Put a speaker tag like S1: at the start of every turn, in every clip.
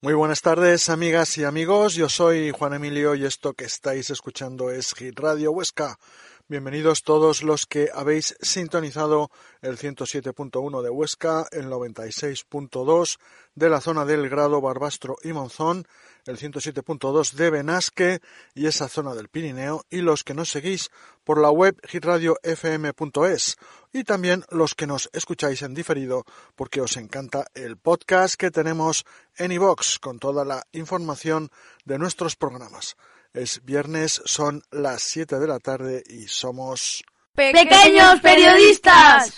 S1: muy buenas tardes, amigas y amigos. Yo soy Juan Emilio y esto que estáis escuchando es Hit Radio Huesca. Bienvenidos todos los que habéis sintonizado el 107.1 de Huesca, el 96.2 de la zona del Grado, Barbastro y Monzón, el 107.2 de Benasque y esa zona del Pirineo, y los que nos seguís por la web hitradiofm.es y también los que nos escucháis en diferido porque os encanta el podcast que tenemos en iVox con toda la información de nuestros programas. Es viernes, son las 7 de la tarde y somos...
S2: Pequeños periodistas.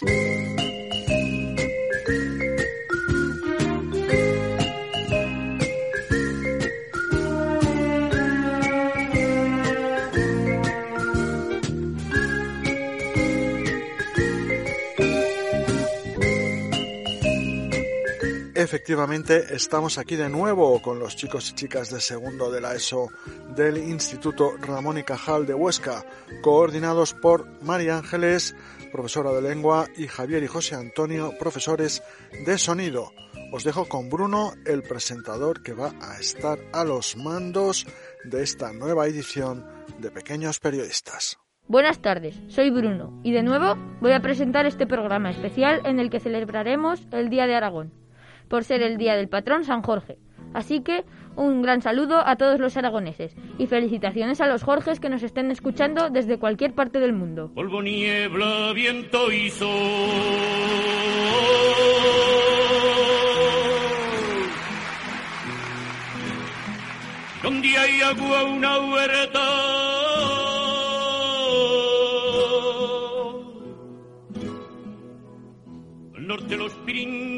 S1: Efectivamente, estamos aquí de nuevo con los chicos y chicas de segundo de la ESO del Instituto Ramón y Cajal de Huesca, coordinados por María Ángeles, profesora de lengua, y Javier y José Antonio, profesores de sonido. Os dejo con Bruno, el presentador que va a estar a los mandos de esta nueva edición de Pequeños Periodistas.
S3: Buenas tardes, soy Bruno y de nuevo voy a presentar este programa especial en el que celebraremos el Día de Aragón por ser el día del patrón San Jorge. Así que un gran saludo a todos los aragoneses y felicitaciones a los Jorges que nos estén escuchando desde cualquier parte del mundo.
S4: Polvo, niebla, viento y sol. Donde hay agua una huerta. Al norte los Pirineos.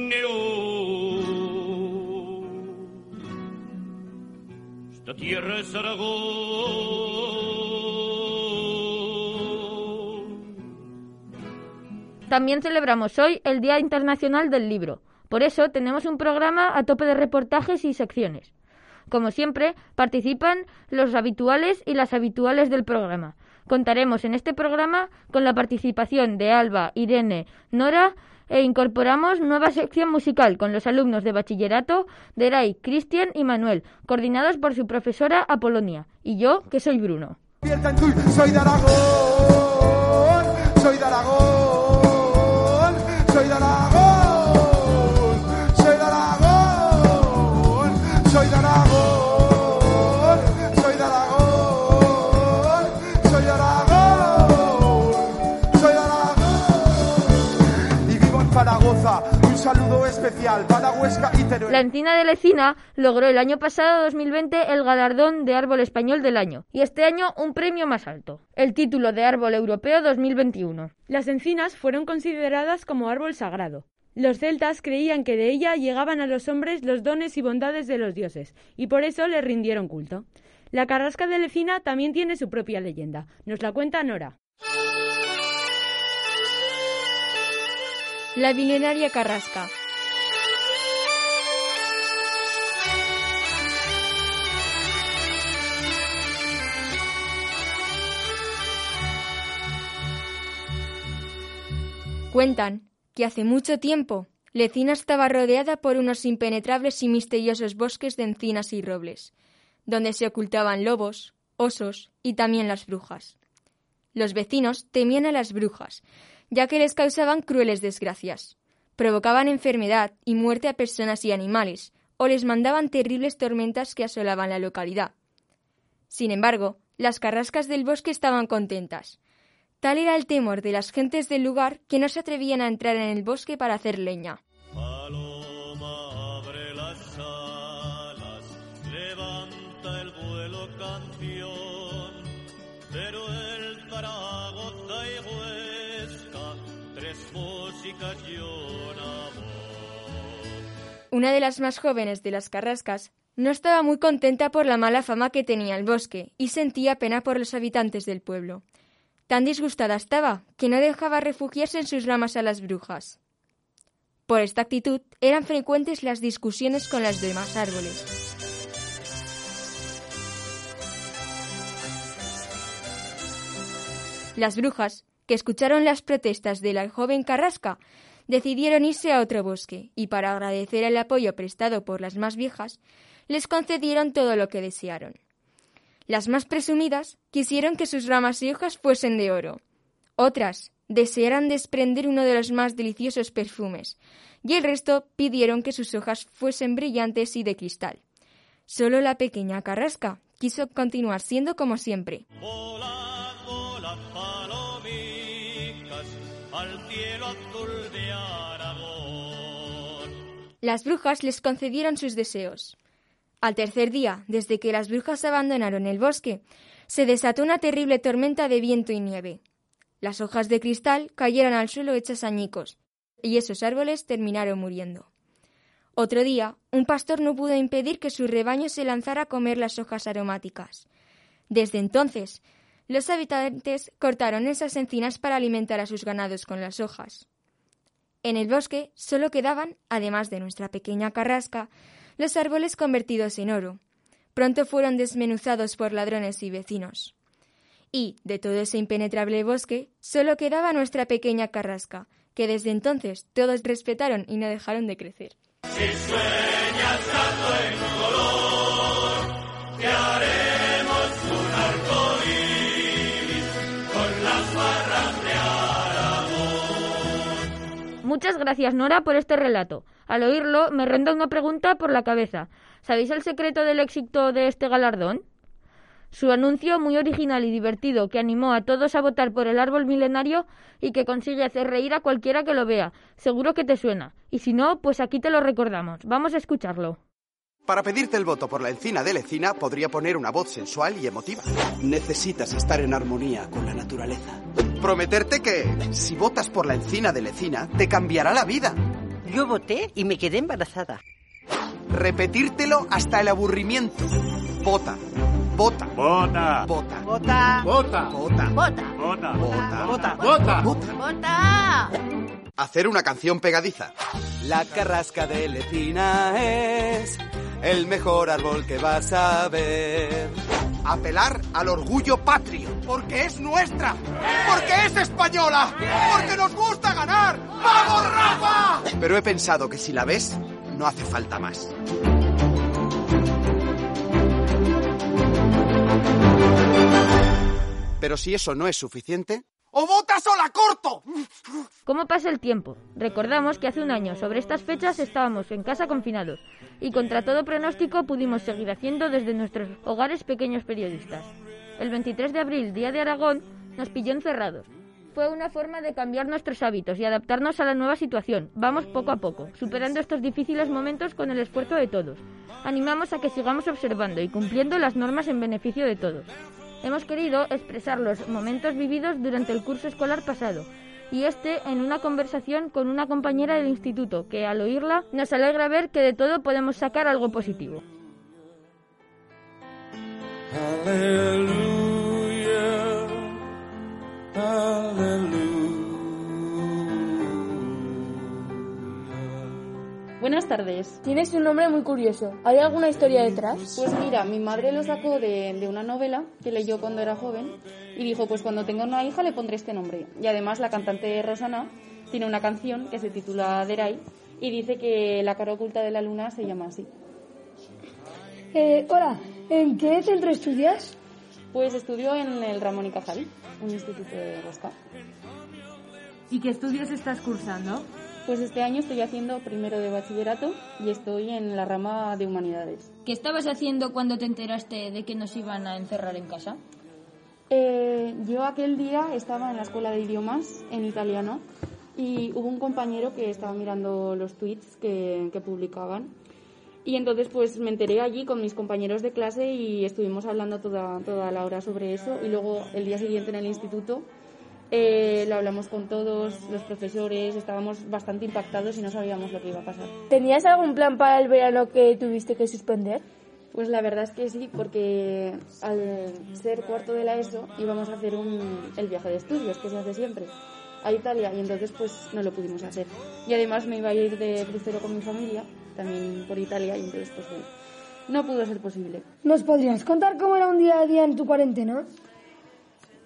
S4: Tierra es Aragón.
S3: También celebramos hoy el Día Internacional del Libro. Por eso tenemos un programa a tope de reportajes y secciones. Como siempre, participan los habituales y las habituales del programa. Contaremos en este programa con la participación de Alba, Irene, Nora e incorporamos nueva sección musical con los alumnos de bachillerato de Ray, Cristian y Manuel, coordinados por su profesora Apolonia, y yo, que soy Bruno.
S5: Soy de Aragón, soy de Aragón, soy de Aragón, especial para Huesca y Teruel.
S3: La encina de Lecina logró el año pasado 2020 el galardón de árbol español del año y este año un premio más alto, el título de árbol europeo 2021.
S6: Las encinas fueron consideradas como árbol sagrado. Los celtas creían que de ella llegaban a los hombres los dones y bondades de los dioses, y por eso le rindieron culto. La carrasca de Lecina también tiene su propia leyenda. Nos la cuenta Nora.
S7: La milenaria Carrasca. Cuentan que hace mucho tiempo Lecina estaba rodeada por unos impenetrables y misteriosos bosques de encinas y robles, donde se ocultaban lobos, osos y también las brujas. Los vecinos temían a las brujas, ya que les causaban crueles desgracias. Provocaban enfermedad y muerte a personas y animales, o les mandaban terribles tormentas que asolaban la localidad. Sin embargo, las carrascas del bosque estaban contentas. Tal era el temor de las gentes del lugar que no se atrevían a entrar en el bosque para hacer leña. una de las más jóvenes de las carrascas, no estaba muy contenta por la mala fama que tenía el bosque y sentía pena por los habitantes del pueblo. Tan disgustada estaba que no dejaba refugiarse en sus ramas a las brujas. Por esta actitud eran frecuentes las discusiones con los demás árboles. Las brujas, que escucharon las protestas de la joven Carrasca, decidieron irse a otro bosque y para agradecer el apoyo prestado por las más viejas, les concedieron todo lo que desearon. Las más presumidas quisieron que sus ramas y hojas fuesen de oro. Otras desearan desprender uno de los más deliciosos perfumes, y el resto pidieron que sus hojas fuesen brillantes y de cristal. Solo la pequeña Carrasca quiso continuar siendo como siempre. Las brujas les concedieron sus deseos. Al tercer día, desde que las brujas abandonaron el bosque, se desató una terrible tormenta de viento y nieve. Las hojas de cristal cayeron al suelo hechas añicos, y esos árboles terminaron muriendo. Otro día, un pastor no pudo impedir que su rebaño se lanzara a comer las hojas aromáticas. Desde entonces, los habitantes cortaron esas encinas para alimentar a sus ganados con las hojas. En el bosque solo quedaban, además de nuestra pequeña carrasca, los árboles convertidos en oro. Pronto fueron desmenuzados por ladrones y vecinos. Y, de todo ese impenetrable bosque, solo quedaba nuestra pequeña carrasca, que desde entonces todos respetaron y no dejaron de crecer.
S3: Muchas gracias, Nora, por este relato. Al oírlo, me ronda una pregunta por la cabeza. ¿Sabéis el secreto del éxito de este galardón? Su anuncio, muy original y divertido, que animó a todos a votar por el árbol milenario y que consigue hacer reír a cualquiera que lo vea. Seguro que te suena. Y si no, pues aquí te lo recordamos. Vamos a escucharlo.
S8: Para pedirte el voto por la encina de Lecina podría poner una voz sensual y emotiva. Necesitas estar en armonía con la naturaleza. Prometerte que, si votas por la encina de Lecina, te cambiará la vida.
S9: Yo voté y me quedé embarazada.
S8: Repetírtelo hasta el aburrimiento. Vota. Vota.
S4: Vota.
S8: Vota.
S2: Vota.
S5: Vota.
S8: Vota.
S2: Vota.
S4: Vota.
S8: Vota.
S5: Vota.
S8: Vota.
S2: Vota.
S8: Hacer una canción pegadiza. La carrasca de Lecina es el mejor árbol que vas a ver. Apelar al orgullo patrio. Porque es nuestra. Porque es española. Porque nos gusta ganar. ¡Vamos, Rafa! Pero he pensado que si la ves, no hace falta más. Pero si eso no es suficiente, ¡o votas o la corto!
S3: ¿Cómo pasa el tiempo? Recordamos que hace un año, sobre estas fechas, estábamos en casa confinados y contra todo pronóstico pudimos seguir haciendo desde nuestros hogares pequeños periodistas. El 23 de abril, Día de Aragón, nos pilló encerrados. Fue una forma de cambiar nuestros hábitos y adaptarnos a la nueva situación. Vamos poco a poco, superando estos difíciles momentos con el esfuerzo de todos. Animamos a que sigamos observando y cumpliendo las normas en beneficio de todos. Hemos querido expresar los momentos vividos durante el curso escolar pasado y este en una conversación con una compañera del instituto que al oírla nos alegra ver que de todo podemos sacar algo positivo.
S10: Buenas tardes. Tienes un nombre muy curioso. ¿Hay alguna historia detrás?
S11: Pues mira, mi madre lo sacó de, de, una novela que leyó cuando era joven y dijo, pues cuando tenga una hija le pondré este nombre. Y además la cantante Rosana tiene una canción que se titula Derai y dice que la cara oculta de la luna se llama así.
S10: Eh, hola, ¿en qué centro estudias?
S11: Pues estudio en el Ramón y Cajal, un instituto de Bosca.
S6: ¿Y qué estudios estás cursando?
S11: Pues este año estoy haciendo primero de bachillerato y estoy en la rama de humanidades.
S12: ¿Qué estabas haciendo cuando te enteraste de que nos iban a encerrar en casa?
S11: Eh, yo aquel día estaba en la escuela de idiomas en italiano y hubo un compañero que estaba mirando los tweets que, que publicaban y entonces pues me enteré allí con mis compañeros de clase y estuvimos hablando toda, toda la hora sobre eso y luego el día siguiente en el instituto Eh, lo hablamos con todos los profesores, estábamos bastante impactados y no sabíamos lo que iba a pasar.
S10: ¿Tenías algún plan para el verano que tuviste que suspender?
S11: Pues la verdad es que sí, porque al ser cuarto de la ESO íbamos a hacer un, el viaje de estudios, que se hace siempre, a Italia, y entonces pues no lo pudimos hacer. Y además me iba a ir de crucero con mi familia, también por Italia, y entonces pues bueno, no pudo ser posible.
S10: ¿Nos podrías contar cómo era un día a día en tu cuarentena?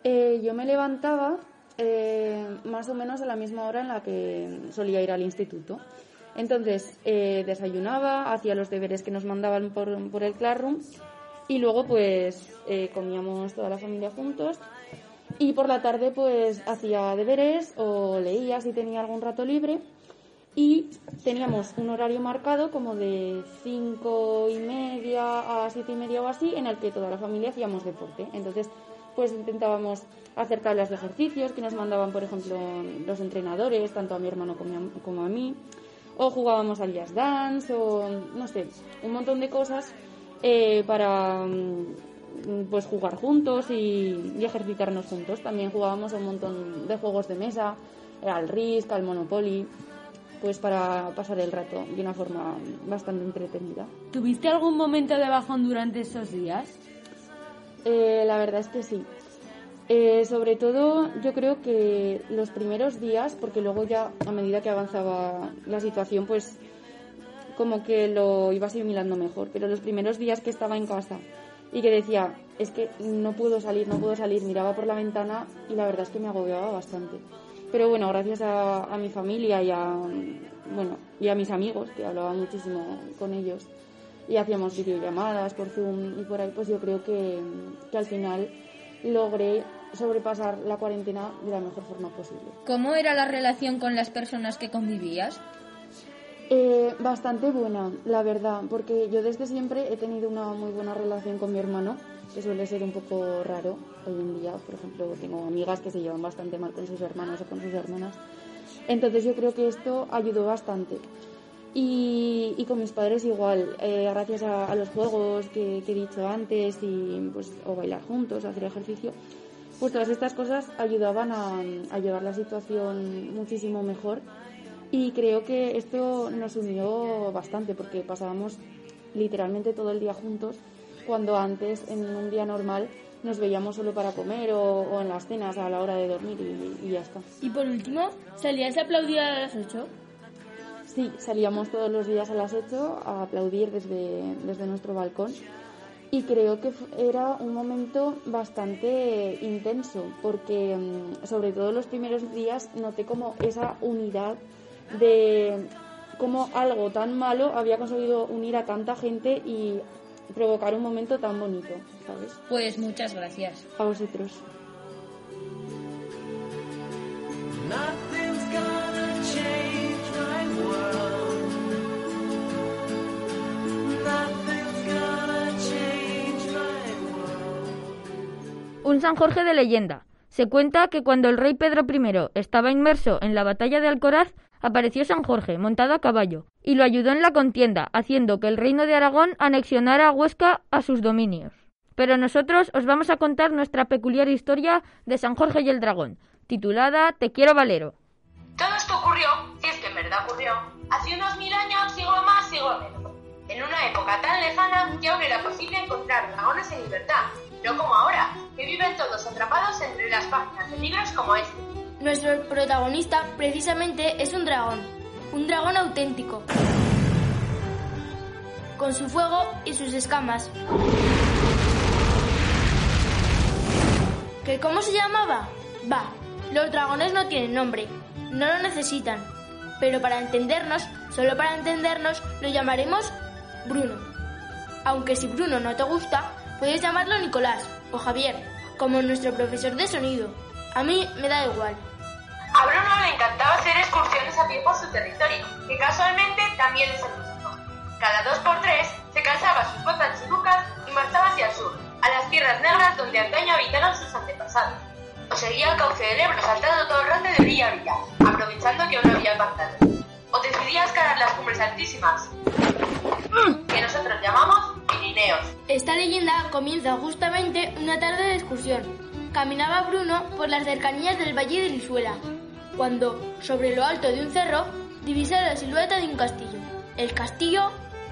S11: Eh, yo me levantaba eh, más o menos a la misma hora en la que solía ir al instituto. Entonces eh, desayunaba, hacía los deberes que nos mandaban por, el Classroom y luego pues eh, comíamos toda la familia juntos y por la tarde pues hacía deberes o leía si tenía algún rato libre y teníamos un horario marcado como de cinco y media a siete y media o así en el que toda la familia hacíamos deporte. Entonces pues intentábamos hacer tablas de ejercicios que nos mandaban por ejemplo los entrenadores, tanto a mi hermano como a, mí o jugábamos al jazz dance o no sé, un montón de cosas eh, para mm, pues jugar juntos y, ejercitarnos juntos. También jugábamos un montón de juegos de mesa, al Risk, al Monopoly, pues para pasar el rato de una forma bastante entretenida.
S6: ¿Tuviste algún momento de bajón durante esos días?
S11: Eh, la verdad es que sí. Eh, sobre todo, yo creo que los primeros días, porque luego ya a medida que avanzaba la situación, pues como que lo iba asimilando mejor. Pero los primeros días que estaba en casa y que decía, es que no puedo salir, no puedo salir, miraba por la ventana y la verdad es que me agobiaba bastante. Pero bueno, gracias a, a mi familia y a, bueno, y a mis amigos, que hablaba muchísimo con ellos, y hacíamos videollamadas por Zoom y por ahí, pues yo creo que, que al final logré sobrepasar la cuarentena de la mejor forma posible.
S12: ¿Cómo era la relación con las personas que convivías?
S11: Eh, bastante buena, la verdad, porque yo desde siempre he tenido una muy buena relación con mi hermano, que suele ser un poco raro hoy en día. Por ejemplo, tengo amigas que se llevan bastante mal con sus hermanos o con sus hermanas. Entonces yo creo que esto ayudó bastante. Y, y, con mis padres igual, eh, gracias a, a, los juegos que, que, he dicho antes, y pues, o bailar juntos, hacer ejercicio, pues todas estas cosas ayudaban a, a, llevar la situación muchísimo mejor. Y creo que esto nos unió bastante, porque pasábamos literalmente todo el día juntos, cuando antes, en un día normal, nos veíamos solo para comer o, o en las cenas a la hora de dormir y, y ya está.
S2: Y por último, ¿salías a aplaudir a las 8?
S11: Sí, salíamos todos los días a las 8 a aplaudir desde, desde nuestro balcón y creo que era un momento bastante intenso porque sobre todo los primeros días noté como esa unidad de cómo algo tan malo había conseguido unir a tanta gente y provocar un momento tan bonito, ¿sabes?
S12: Pues muchas gracias.
S11: A vosotros.
S3: Un San Jorge de leyenda. Se cuenta que cuando el rey Pedro I estaba inmerso en la batalla de Alcoraz, apareció San Jorge montado a caballo y lo ayudó en la contienda, haciendo que el reino de Aragón anexionara a Huesca a sus dominios. Pero nosotros os vamos a contar nuestra peculiar historia de San Jorge y el dragón, titulada Te quiero Valero.
S13: Todo esto ocurrió, si es que en verdad ocurrió, hace unos mil años, siglo más, siglo menos. En una época tan lejana que aún era posible encontrar dragones en libertad, no como ahora, que viven todos atrapados entre las páginas de libros como este.
S2: Nuestro protagonista precisamente es un dragón, un dragón auténtico, con su fuego y sus escamas. ¿Que cómo se llamaba? Va, los dragones no tienen nombre, no lo necesitan, pero para entendernos, solo para entendernos, lo llamaremos Bruno. Aunque si Bruno no te gusta, puedes llamarlo Nicolás o Javier, como nuestro profesor de sonido. A mí me da igual.
S13: A Bruno le encantaba hacer excursiones a pie por su territorio, que casualmente también es el nuestro. Cada dos por tres se calzaba sus botas chirucas y marchaba hacia el sur, a las tierras negras donde antaño habitaron sus antepasados. O seguía el cauce del Ebro saltando todo el rato de brilla a brilla, aprovechando que aún no había pantano. O decidía escalar las cumbres altísimas, que nosotros llamamos Pirineos.
S2: Esta leyenda comienza justamente una tarde de excursión. caminaba Bruno por las cercanías del Valle de Lisuela, cuando, sobre lo alto de un cerro, divisó la silueta de un castillo, el castillo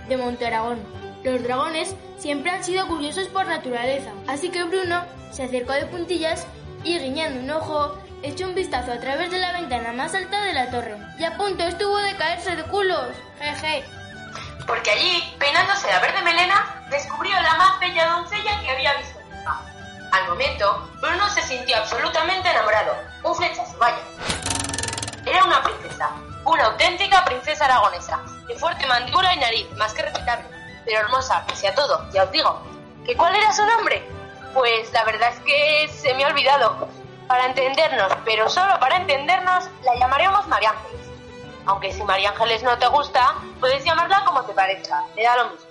S2: de Montearagón. Los dragones siempre han sido curiosos por naturaleza, así que Bruno se acercó de puntillas y guiñando un ojo, echó un vistazo a través de la ventana más alta de la torre. Y a punto estuvo de caerse de culos. Jeje.
S13: Porque allí, peinándose la verde melena, descubrió la más bella doncella que había visto nunca. Al momento, Bruno se sintió absolutamente enamorado. Un flechazo, vaya. Era una princesa, una auténtica princesa aragonesa, de fuerte mandíbula y nariz, más que respetable, pero hermosa, pese a todo, ya os digo. ¿Que cuál era su nombre? Pues la verdad es que se me ha olvidado. Para entendernos, pero solo para entendernos, la llamaremos María Ángeles. Aunque si María Ángeles no te gusta, puedes llamarla como te parezca, le da lo mismo.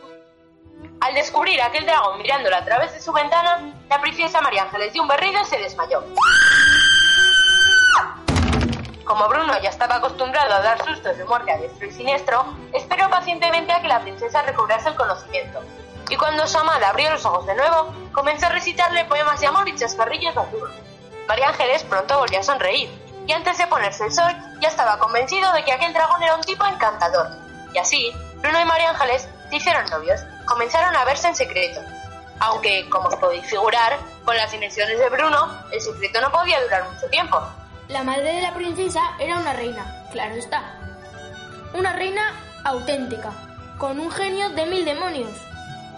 S13: Al descubrir aquel dragón mirándola a través de su ventana, la princesa María Ángeles dio un berrido y se desmayó. Como Bruno ya estaba acostumbrado a dar sustos de muerte a diestro y siniestro, esperó pacientemente a que la princesa recobrase el conocimiento. Y cuando su amada abrió los ojos de nuevo, comenzó a recitarle poemas de amor y chascarrillos nocturnos. María Ángeles pronto volvió a sonreír, y antes de ponerse el sol, ya estaba convencido de que aquel dragón era un tipo encantador. Y así, Bruno y María Ángeles se hicieron novios, comenzaron a verse en secreto. Aunque, como os podéis figurar, con las dimensiones de Bruno, el secreto no podía durar mucho tiempo.
S2: La madre de la princesa era una reina, claro está. Una reina auténtica, con un genio de mil demonios.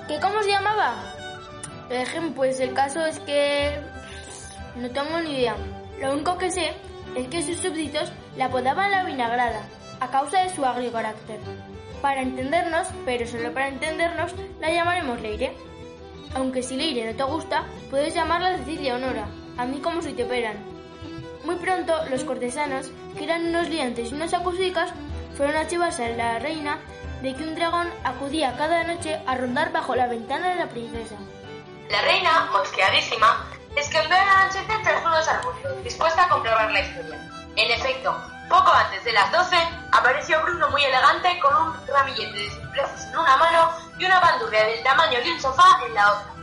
S2: ¿Qué cómo se llamaba? Dejen, pues el caso es que no tengo ni idea. Lo único que sé es que sus súbditos la apodaban la vinagrada, a causa de su agrio carácter. Para entendernos, pero solo para entendernos, la llamaremos Leire. Aunque si Leire no te gusta, puedes llamarla Cecilia Honora, a mí como si te operan. Muy pronto, los cortesanos, que eran unos liantes y unos acusicas, fueron a chivarse a la reina de que un dragón acudía cada noche a rondar bajo la ventana de la princesa.
S13: La reina, mosqueadísima, al anochecer tras unos arbustos, dispuesta a comprobar la historia. En efecto, poco antes de las 12, apareció Bruno muy elegante con un ramillete de cipreses en una mano y una bandurria del tamaño de un sofá en la otra.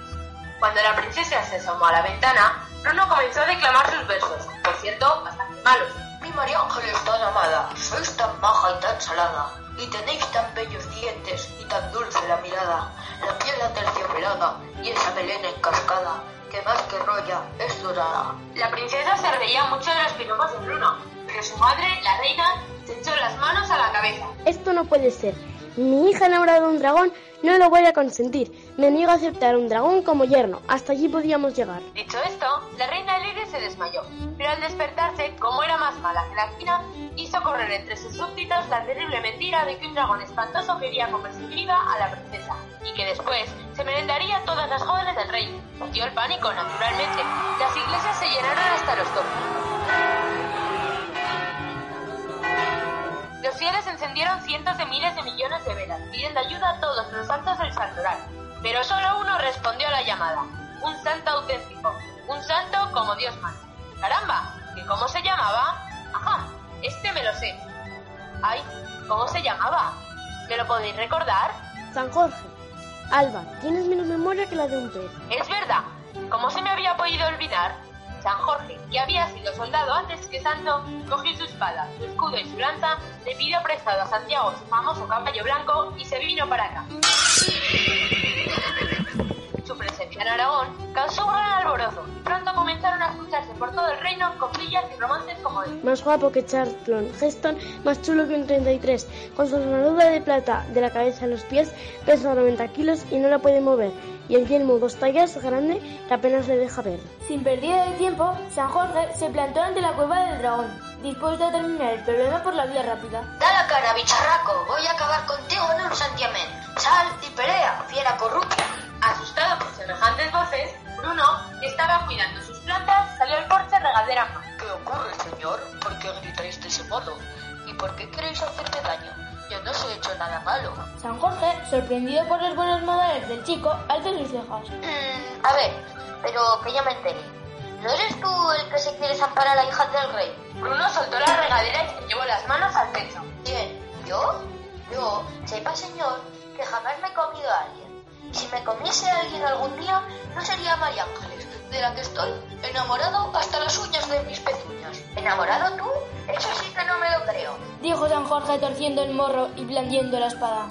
S13: Cuando la princesa se asomó a la ventana, Bruno comenzó a declamar sus versos, por cierto, bastante malos.
S14: Mi María Ángeles tan amada, sois tan maja y tan salada, y tenéis tan bellos dientes y tan dulce la mirada, la piel aterciopelada y esa melena encascada, que más que roya es dorada.
S13: La princesa se reía mucho de los piropos de Bruno, pero su madre, la reina, se echó las manos a la cabeza.
S15: Esto no puede ser. Mi hija enamorada de un dragón no lo voy a consentir. Me niego a aceptar un dragón como yerno. Hasta allí podíamos llegar.
S13: Dicho esto, la reina Leire se desmayó, pero al despertarse, como era más mala que la esquina, hizo correr entre sus súbditos la terrible mentira de que un dragón espantoso quería comerse viva a la princesa y que después se merendaría todas las jóvenes del rey. Dio el pánico, naturalmente. Las iglesias se llenaron hasta los topos. Los fieles encendieron cientos de miles de millones de velas, pidiendo ayuda a todos los santos del santoral. Pero solo uno respondió a la llamada, un santo auténtico, un santo como Dios manda. ¡Caramba! ¿Y cómo se llamaba? Ajá, este me lo sé. Ay, ¿cómo se llamaba? ¿Me lo podéis recordar?
S15: San Jorge. Alba, tienes menos memoria que la de un pez.
S13: Es verdad. ¿Cómo se me había podido olvidar? San Jorge, que había sido soldado antes que santo, cogió su espada, su escudo y su lanza, le pidió prestado a Santiago su famoso caballo blanco y se vino para acá. En Aragón causó un gran alborozo y pronto comenzaron a escucharse por todo el reino copillas y romances como este.
S15: Más guapo que Charlton Heston, más chulo que un 33, con su armadura de plata de la cabeza a los pies, pesa 90 kilos y no la puede mover, y el yelmo dos tallas grande que apenas le deja ver.
S2: Sin pérdida de tiempo, San Jorge se plantó ante la cueva del dragón, dispuesto a terminar el problema por la vía rápida.
S14: Da la cara, bicharraco, voy a acabar contigo en un santiamén. Sal y pelea, fiera corrupta.
S13: Asustado por semejantes voces, Bruno, que estaba cuidando sus plantas, salió al porche regadera.
S14: ¿Qué ocurre, señor? ¿Por qué gritáis de ese modo? ¿Y por qué queréis hacerme daño? Yo no os he hecho nada malo.
S2: San Jorge, sorprendido por los buenos modales del chico, alzó sus cejas.
S14: Mm, a ver, pero que ya me enteré. ¿No eres tú el que se quiere zampar a la hija del rey?
S13: Bruno soltó la regadera y se llevó las manos al pecho.
S14: ¿Quién? ¿Yo? Yo, sepa señor, que jamás me he comido a alguien. Si me comiese alguien algún día, no sería María Ángeles, de la que estoy enamorado hasta las uñas de mis pezuñas. ¿Enamorado tú? Eso sí que no me lo creo.
S2: Dijo San Jorge torciendo el morro y blandiendo la espada.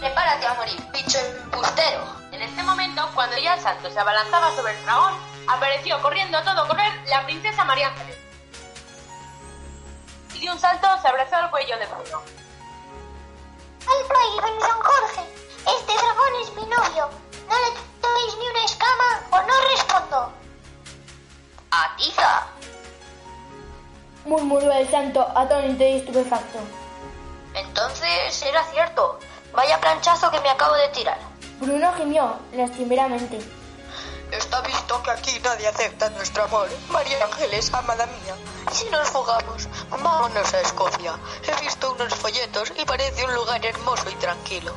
S14: Prepárate a morir, bicho embustero.
S13: En este momento, cuando ya el santo se abalanzaba sobre el dragón, apareció corriendo a todo correr la princesa María Ángeles. Y de un salto se abrazó al cuello de Bruno.
S16: Alto ahí, don Jorge. Este dragón es mi novio. No le toquéis ni una escama o no respondo.
S14: ¡Atiza!
S2: Murmuró el santo atónito y estupefacto.
S14: Entonces era cierto. Vaya planchazo que me acabo de tirar.
S2: Bruno gimió lastimeramente.
S14: Está visto que aquí nadie acepta nuestro amor. María Ángeles, amada mía. Si nos jugamos, vámonos a Escocia. He visto unos folletos y parece un lugar hermoso y tranquilo.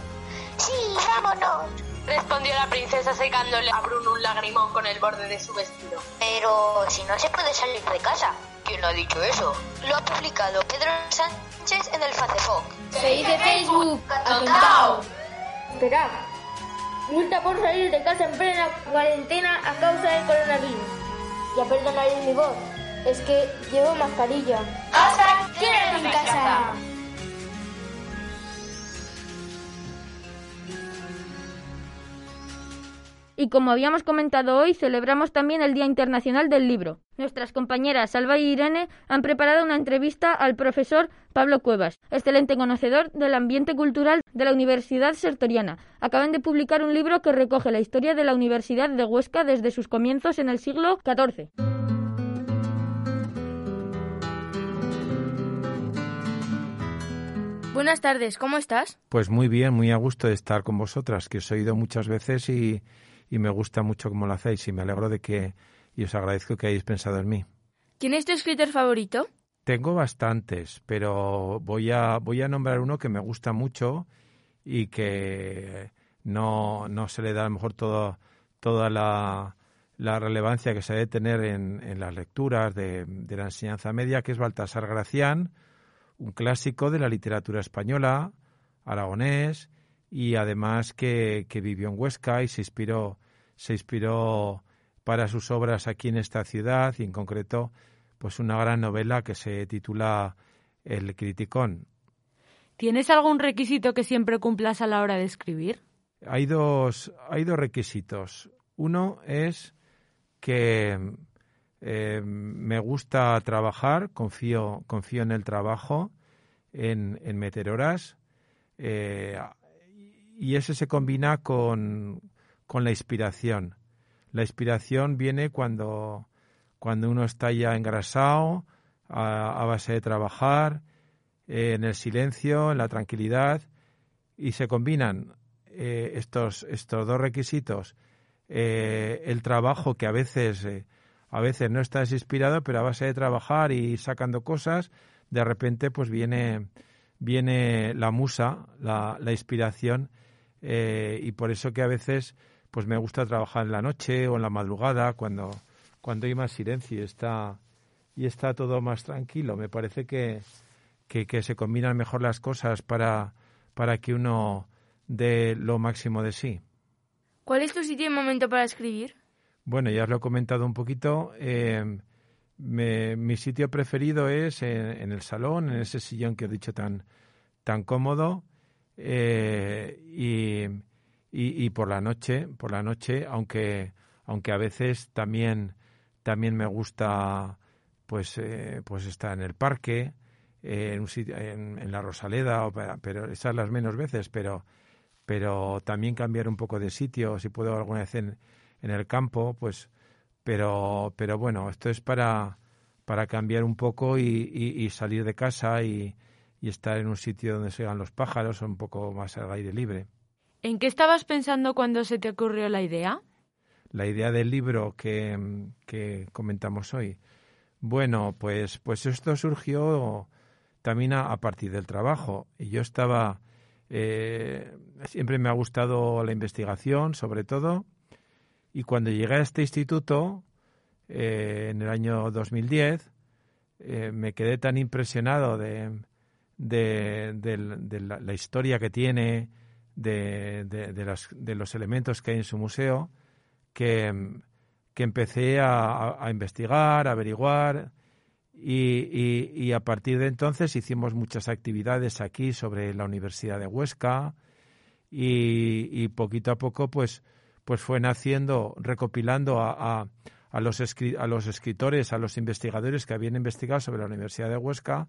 S16: Sí, vámonos.
S13: Respondió la princesa secándole a Bruno un lagrimón con el borde de su vestido.
S14: Pero si no se puede salir de casa. ¿Quién ha dicho eso? Lo ha publicado Pedro Sánchez en el Facebook.
S2: Se dice Facebook. Atontao. Esperad. Multa por salir de casa en plena cuarentena a causa del coronavirus. Ya perdonaréis mi voz. Es que llevo mascarilla.
S16: ¡Hasta quédate en casa!
S3: Y como habíamos comentado hoy, celebramos también el Día Internacional del Libro. Nuestras compañeras Salva y Irene han preparado una entrevista al profesor Pablo Cuevas, excelente conocedor del ambiente cultural de la Universidad Sertoriana. Acaban de publicar un libro que recoge la historia de la Universidad de Huesca desde sus comienzos en el siglo XIV.
S2: Buenas tardes, ¿cómo estás?
S17: Pues muy bien, muy a gusto de estar con vosotras, que os he oído muchas veces y, y me gusta mucho cómo lo hacéis y me alegro de que y os agradezco que hayáis pensado en mí.
S2: ¿Quién es tu escritor favorito?
S17: Tengo bastantes, pero voy a voy a nombrar uno que me gusta mucho y que no, no se le da a lo mejor todo, toda la, la relevancia que se debe tener en, en las lecturas de, de la enseñanza media, que es Baltasar Gracián, un clásico de la literatura española, aragonés, y además que, que, vivió en Huesca y se inspiró, se inspiró para sus obras aquí en esta ciudad y en concreto pues una gran novela que se titula El Criticón.
S6: ¿Tienes algún requisito que siempre cumplas a la hora de escribir?
S17: Hay dos, hay dos requisitos. Uno es que eh, me gusta trabajar, confío, confío en el trabajo, en, en meter horas. Eh, y ese se combina con, con, la inspiración. La inspiración viene cuando, cuando uno está ya engrasado, a, a base de trabajar, eh, en el silencio, en la tranquilidad, y se combinan eh, estos, estos dos requisitos. Eh, el trabajo que a veces, a veces no estás inspirado, pero a base de trabajar y sacando cosas, de repente pues viene, viene la musa, la, la inspiración, eh, y por eso que a veces pues me gusta trabajar en la noche o en la madrugada cuando cuando hay más silencio y está y está todo más tranquilo me parece que, que, que se combinan mejor las cosas para para que uno dé lo máximo de sí
S2: ¿Cuál es tu sitio y momento para escribir?
S17: Bueno, ya os lo he comentado un poquito. Eh, me, mi sitio preferido es en, en, el salón, en ese sillón que he dicho tan, tan cómodo. Eh, y, y, y, por la noche, por la noche, aunque, aunque a veces también, también me gusta pues, eh, pues estar en el parque, eh, en, un sitio, en, en, la Rosaleda, o para, pero esas las menos veces, pero, pero también cambiar un poco de sitio, si puedo alguna vez en, en el campo, pues, pero, pero bueno, esto es para, para cambiar un poco y, y, y salir de casa y, y estar en un sitio donde se oigan los pájaros, un poco más al aire libre.
S6: ¿En qué estabas pensando cuando se te ocurrió la idea?
S17: La idea del libro que, que comentamos hoy. Bueno, pues, pues esto surgió también a, a partir del trabajo. Y yo estaba, eh, siempre me ha gustado la investigación, sobre todo, y cuando llegué a este instituto, eh, en el año 2010, eh, me quedé tan impresionado de, de, la, historia que tiene, de, los, elementos que hay en su museo que, que empecé a, investigar, a averiguar y, a partir de entonces hicimos muchas actividades aquí sobre la Universidad de Huesca y, poquito a poco pues, pues fue naciendo, recopilando a, a los escritores, a los investigadores que habían investigado sobre la Universidad de Huesca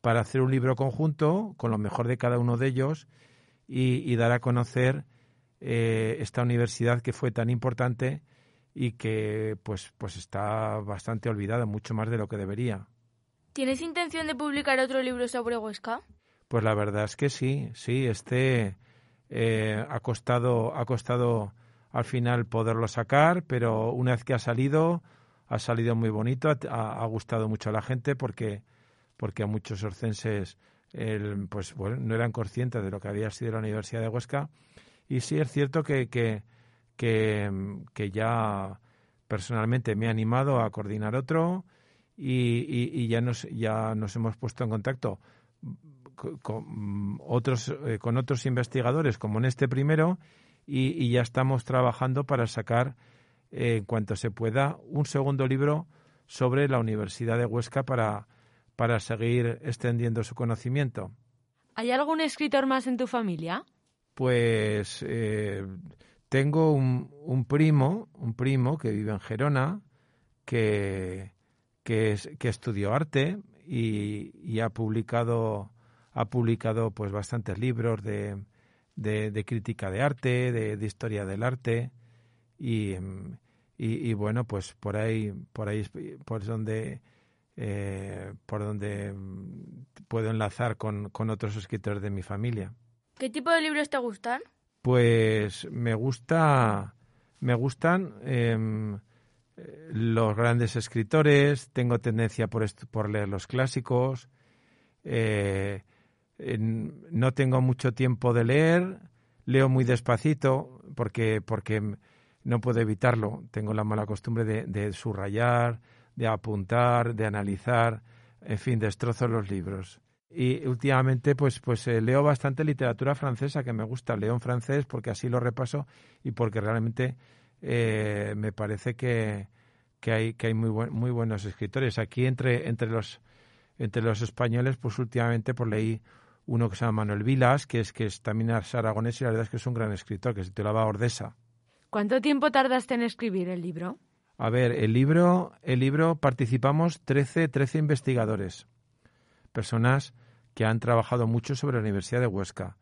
S17: para hacer un libro conjunto con lo mejor de cada uno de ellos y, dar a conocer eh, esta universidad que fue tan importante y que pues, pues está bastante olvidada, mucho más de lo que debería.
S2: ¿Tienes intención de publicar otro libro sobre Huesca?
S17: Pues la verdad es que sí, sí, este eh, ha costado, ha costado al final poderlo sacar, pero una vez que ha salido, ha salido muy bonito, ha, ha gustado mucho a la gente porque, porque a muchos orcenses el, pues bueno, no eran conscientes de lo que había sido la Universidad de Huesca. Y sí es cierto que, que, que, ya personalmente me he animado a coordinar otro y, y, ya, nos, ya nos hemos puesto en contacto con, otros, eh, con otros investigadores, como en este primero, y, ya estamos trabajando para sacar, eh, en cuanto se pueda, un segundo libro sobre la Universidad de Huesca para, para seguir extendiendo su conocimiento.
S6: ¿Hay algún escritor más en tu familia?
S17: Pues eh, tengo un, un, primo, un primo que vive en Gerona, que, que, que estudió arte y, ha publicado ha publicado pues bastantes libros de, de, crítica de arte, de, historia del arte y, y, bueno pues por ahí por ahí por donde eh, por donde mm, puedo enlazar con, con, otros escritores de mi familia.
S2: ¿Qué tipo de libros te gustan?
S17: Pues me gusta, me gustan em, los grandes escritores. Tengo tendencia por, por leer los clásicos. Eh, no tengo mucho tiempo de leer. Leo muy despacito porque porque no puedo evitarlo. Tengo la mala costumbre de, de subrayar, de apuntar, de analizar, en fin, destrozo los libros. Y últimamente, pues, pues eh, leo bastante literatura francesa que me gusta. Leo en francés porque así lo repaso y porque realmente eh, me parece que, que hay, que hay muy, muy buenos escritores. Aquí entre, entre, los, entre los españoles, pues últimamente pues, leí uno que se llama Manuel Vilas, que es, que es también aragonés y la verdad es que es un gran escritor, que se titulaba Ordesa.
S6: ¿Cuánto tiempo tardaste en escribir el libro?
S17: A ver, el libro, el libro participamos 13, 13 investigadores, personas que han trabajado mucho sobre la Universidad de Huesca.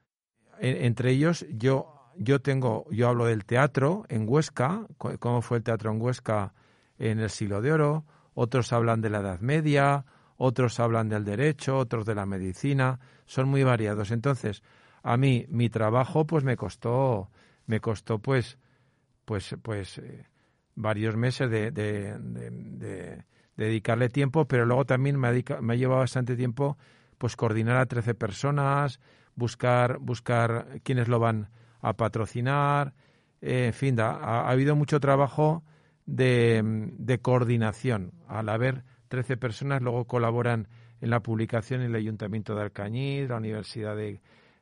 S17: entre ellos, yo, yo tengo, yo hablo del teatro en Huesca, cómo fue el teatro en Huesca en el siglo de oro, otros hablan de la Edad Media, otros hablan del derecho, otros de la medicina, son muy variados. Entonces, a mí mi trabajo pues me costó, me costó pues, pues, pues eh, varios meses de, de, dedicarle tiempo, pero luego también me ha, llevado bastante tiempo pues coordinar a 13 personas, buscar, buscar quiénes lo van a patrocinar, eh, en fin, ha, ha, habido mucho trabajo de, coordinación. Al haber 13 personas, luego colaboran en la publicación el Ayuntamiento de Alcañiz, la Universidad de,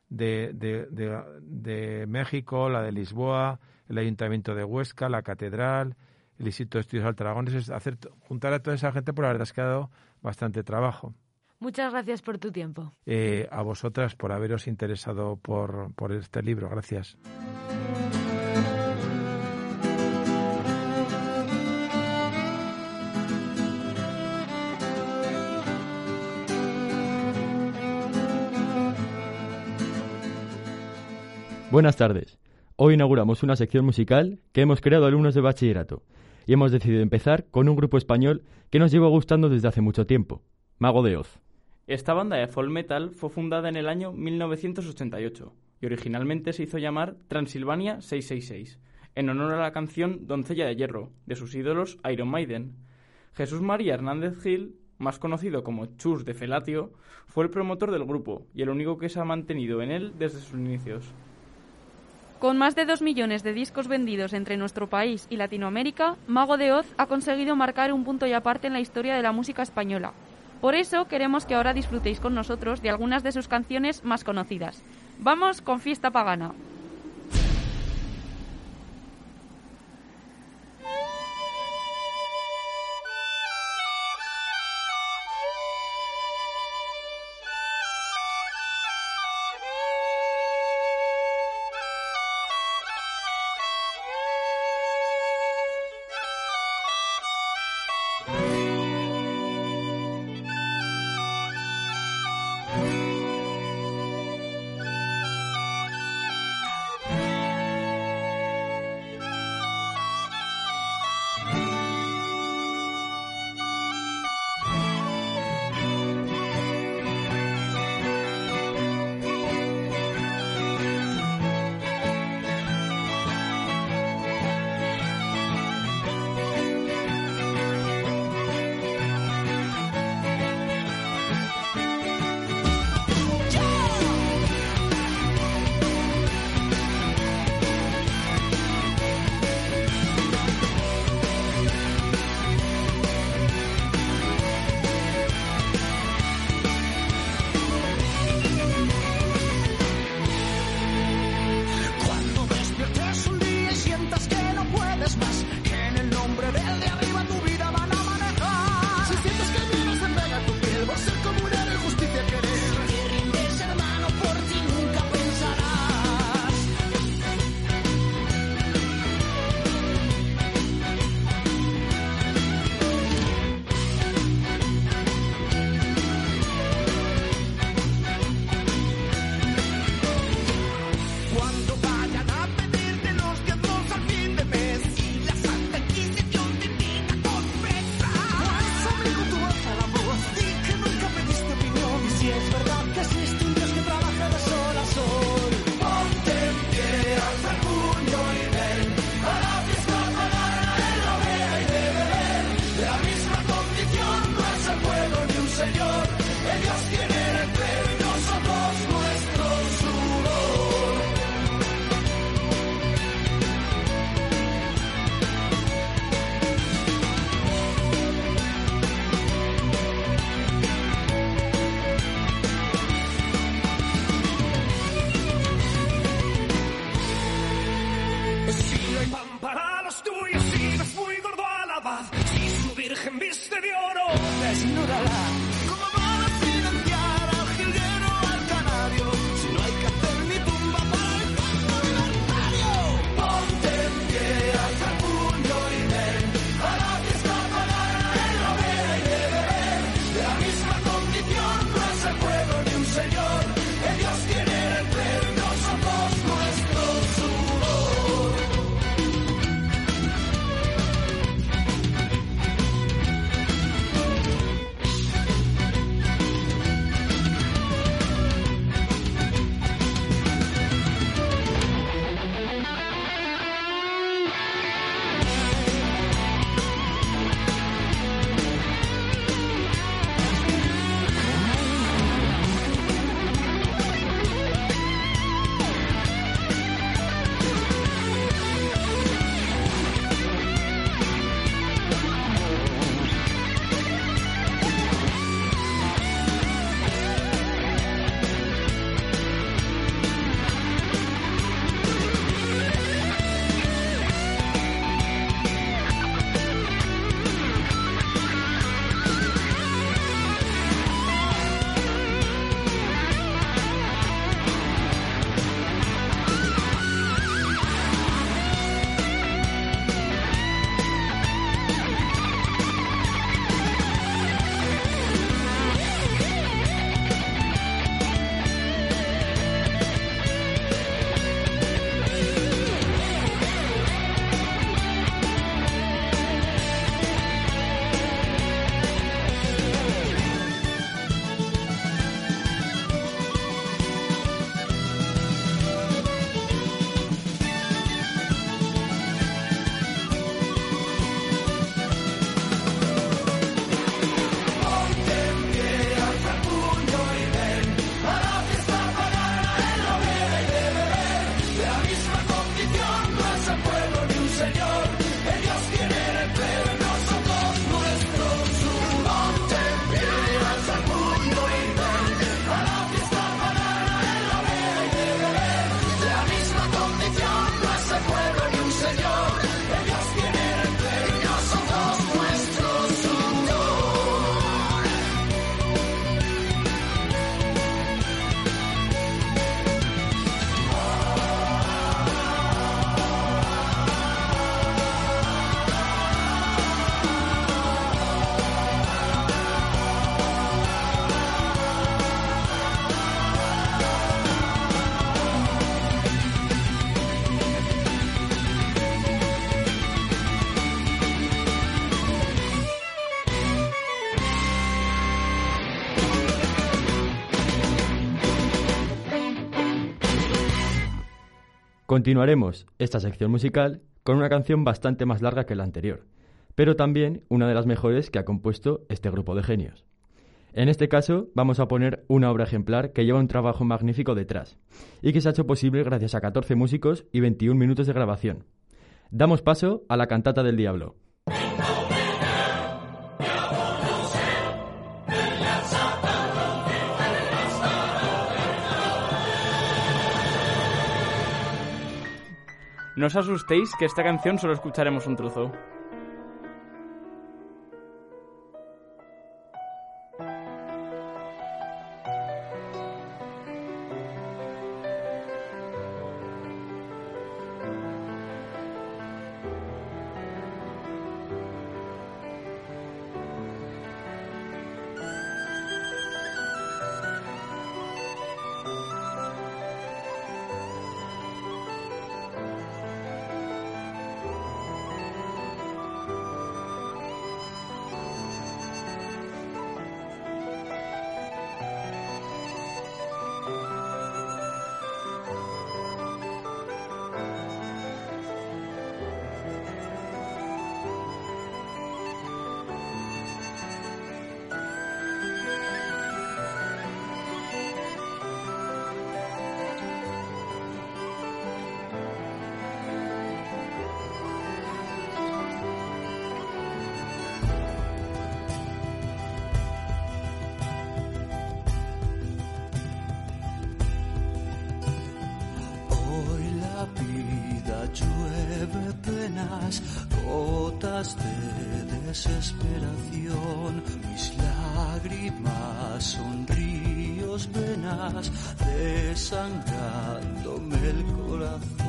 S17: de, México, la de Lisboa, el Ayuntamiento de Huesca, la Catedral, el Instituto de Estudios Altragones, es hacer, juntar a toda esa gente, por la verdad es que ha dado bastante trabajo.
S6: Muchas gracias por tu tiempo.
S17: Eh, a vosotras por haberos interesado por, por este libro. Gracias.
S18: Buenas tardes. Hoy inauguramos una sección musical que hemos creado alumnos de bachillerato y hemos decidido empezar con un grupo español que nos lleva gustando desde hace mucho tiempo, Mago de Oz.
S19: Esta banda de folk metal fue fundada en el año 1988 y originalmente se hizo llamar Transilvania 666, en honor a la canción Doncella de Hierro, de sus ídolos Iron Maiden. Jesús María Hernández Gil, más conocido como Chus de Felatio, fue el promotor del grupo y el único que se ha mantenido en él desde sus inicios.
S6: Con más de 2 millones de discos vendidos entre nuestro país y Latinoamérica, Mago de Oz ha conseguido marcar un punto y aparte en la historia de la música española. Por eso queremos que ahora disfrutéis con nosotros de algunas de sus canciones más conocidas.
S20: Vamos con Fiesta Pagana.
S21: destino y pan para los tuyos. Si ves muy gordo, alabad. Si su virgen viste de oro.
S18: Continuaremos esta sección musical con una canción bastante más larga que la anterior, pero también una de las mejores que ha compuesto este grupo de genios. En este caso, vamos a poner una obra ejemplar que lleva un trabajo magnífico detrás y que se ha hecho posible gracias a 14 músicos y 21 minutos de grabación. Damos paso a la cantata del diablo.
S19: No os asustéis que esta canción solo escucharemos un trozo.
S21: De desesperación. Mis lágrimas son ríos, venas, desangrándome el corazón.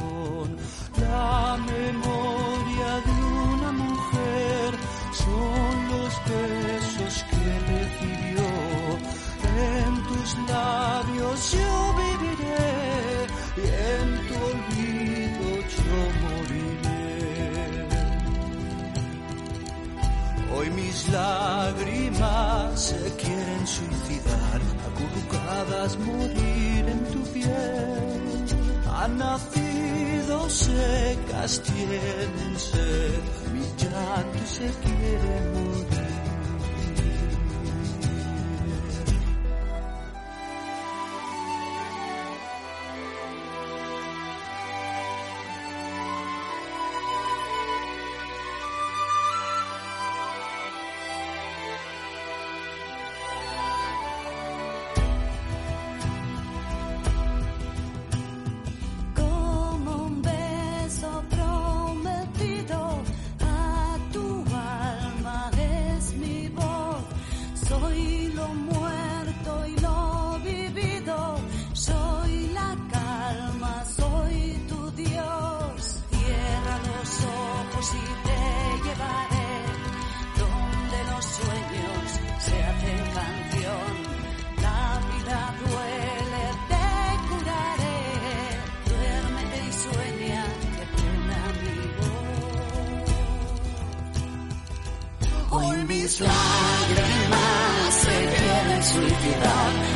S21: Llanto se
S22: mis lágrimas se quieren suicidar,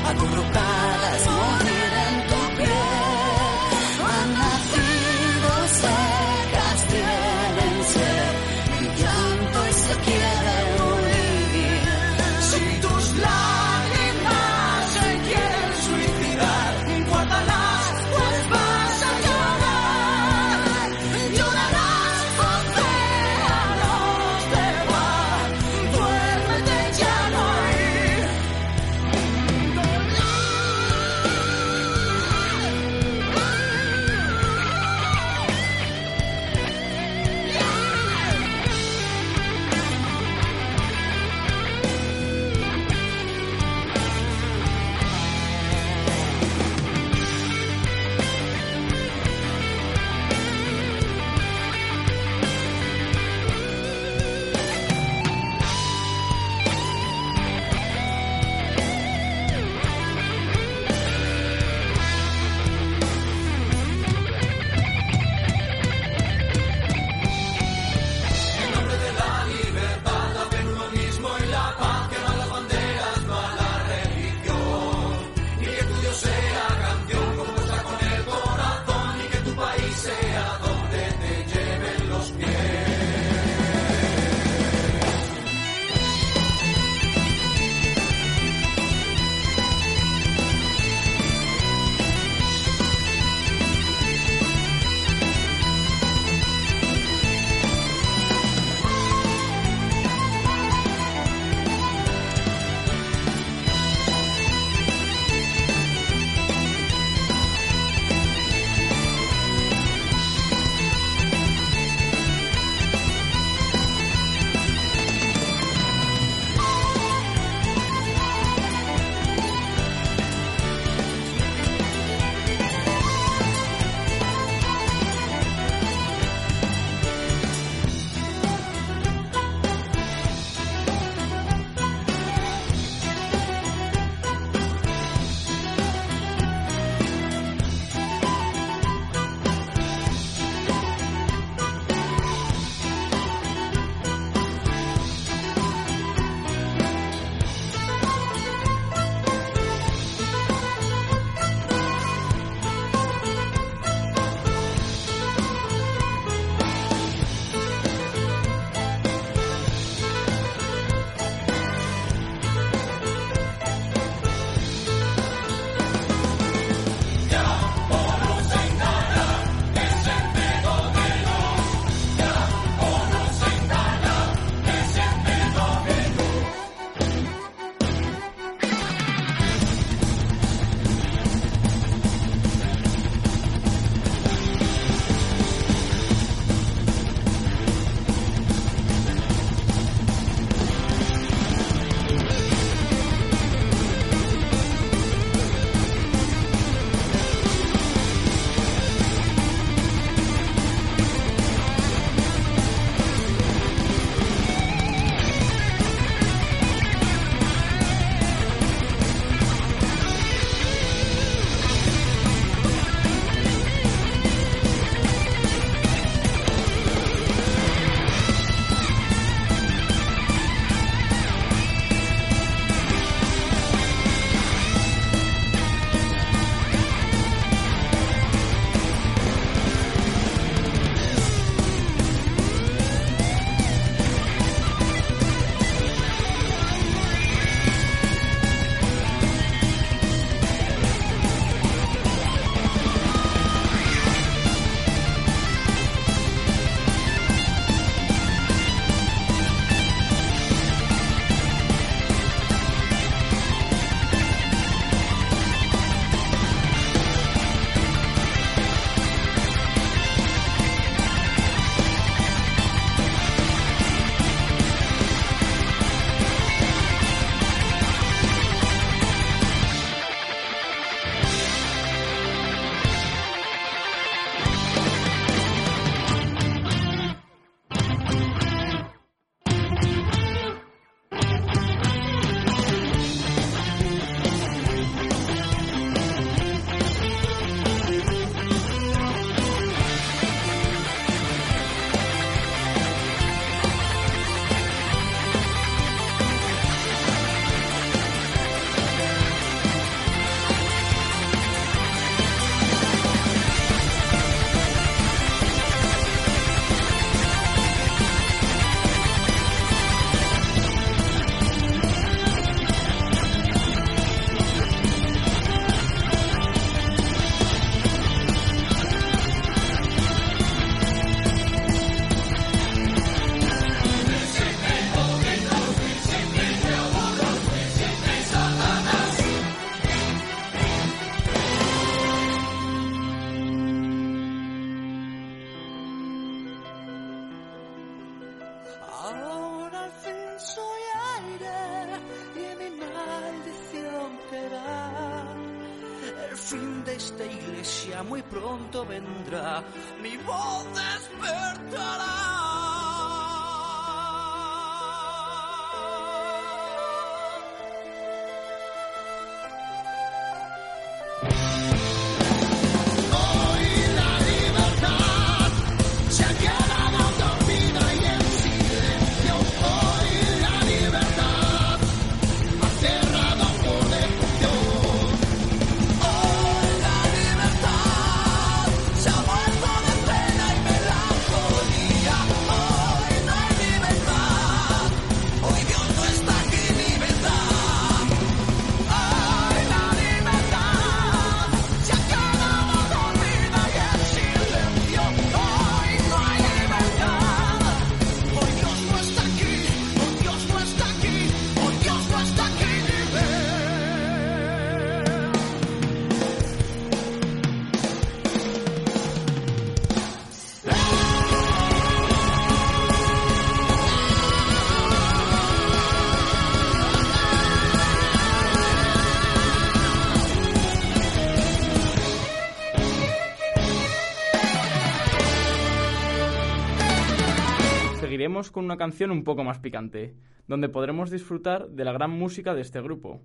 S19: Con una canción un poco más picante, donde podremos disfrutar de la gran música de este grupo.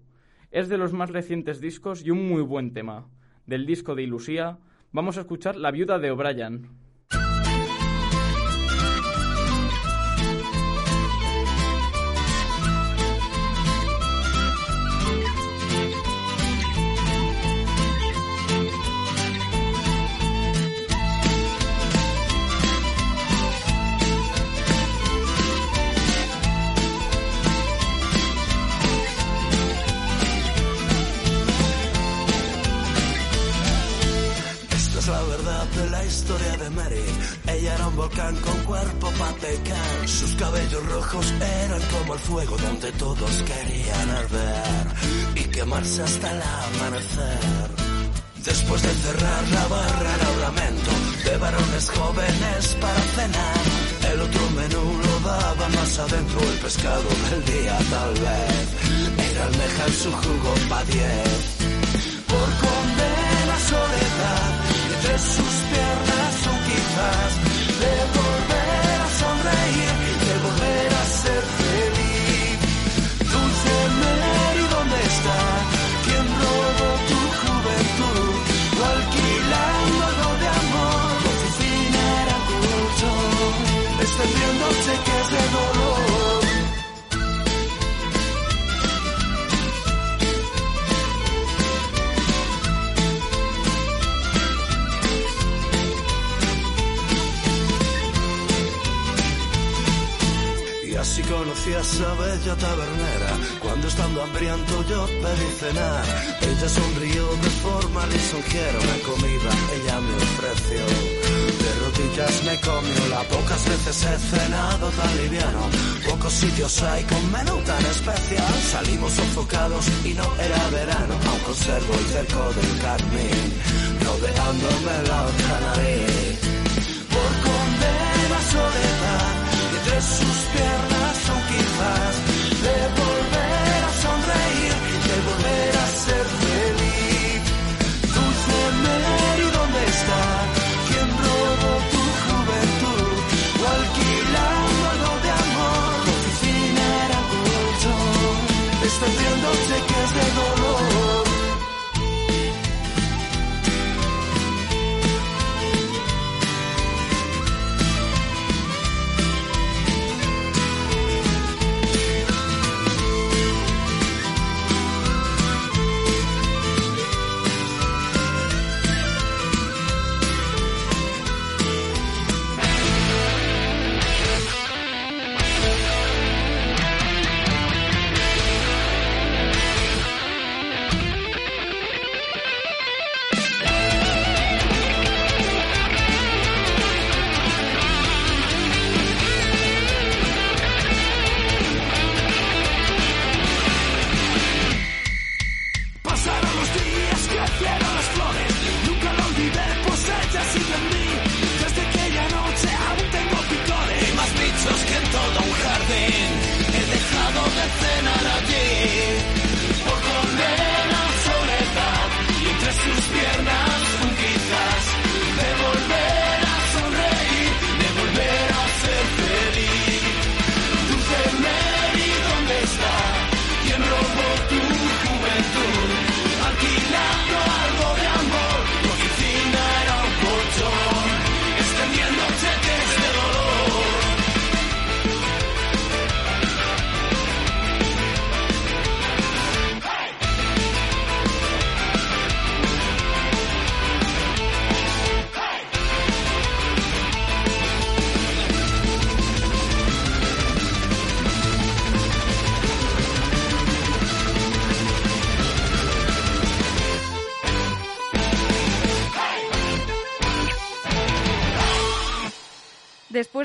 S19: Es de los más recientes discos y un muy buen tema. Del disco de Ilusía, vamos a escuchar La viuda de O'Brien.
S23: Con cuerpo para pecar. Sus cabellos rojos eran como el fuego donde todos querían arder y quemarse hasta el amanecer. Después de cerrar la barra era un lamento de varones jóvenes para cenar. El otro menú lo daba más adentro, el pescado del día tal vez. Era almeja en su jugo pa' diez. Por condena soledad, entre sus piernas un quizás Así conocí a esa bella tabernera Cuando estando hambriento yo pedí cenar. Ella sonrió de forma lisonjera. Una comida ella me ofreció. De rodillas me comió. La Pocas veces he cenado tan liviano. Pocos sitios hay con menú tan especial. Salimos sofocados y no era verano. Aún conservo el cerco del carmín. Rodeándome la otra nariz. Por condena soledad entre sus piernas son quizás de volver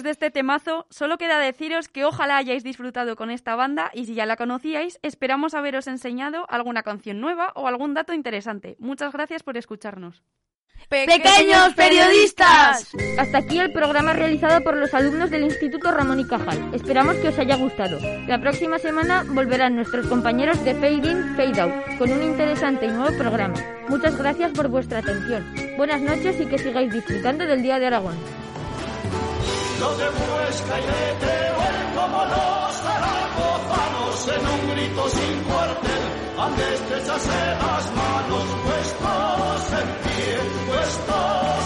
S23: de
S24: este temazo, solo queda deciros que ojalá hayáis disfrutado con esta banda y si ya la conocíais, esperamos haberos enseñado alguna canción nueva o algún dato interesante. Muchas gracias por escucharnos.
S3: ¡Pequeños periodistas! Hasta aquí el programa realizado por los alumnos del Instituto Ramón y Cajal. Esperamos que os haya gustado. La próxima semana volverán nuestros compañeros de Fade In, Fade Out con un interesante y nuevo programa. Muchas gracias por vuestra atención. Buenas noches y que sigáis disfrutando del Día de Aragón
S25: los de Huesca y te Teruel, eh, como los zaragozanos, en un grito sin cuartel, han de estrecharse las manos, puestos en pie, puestos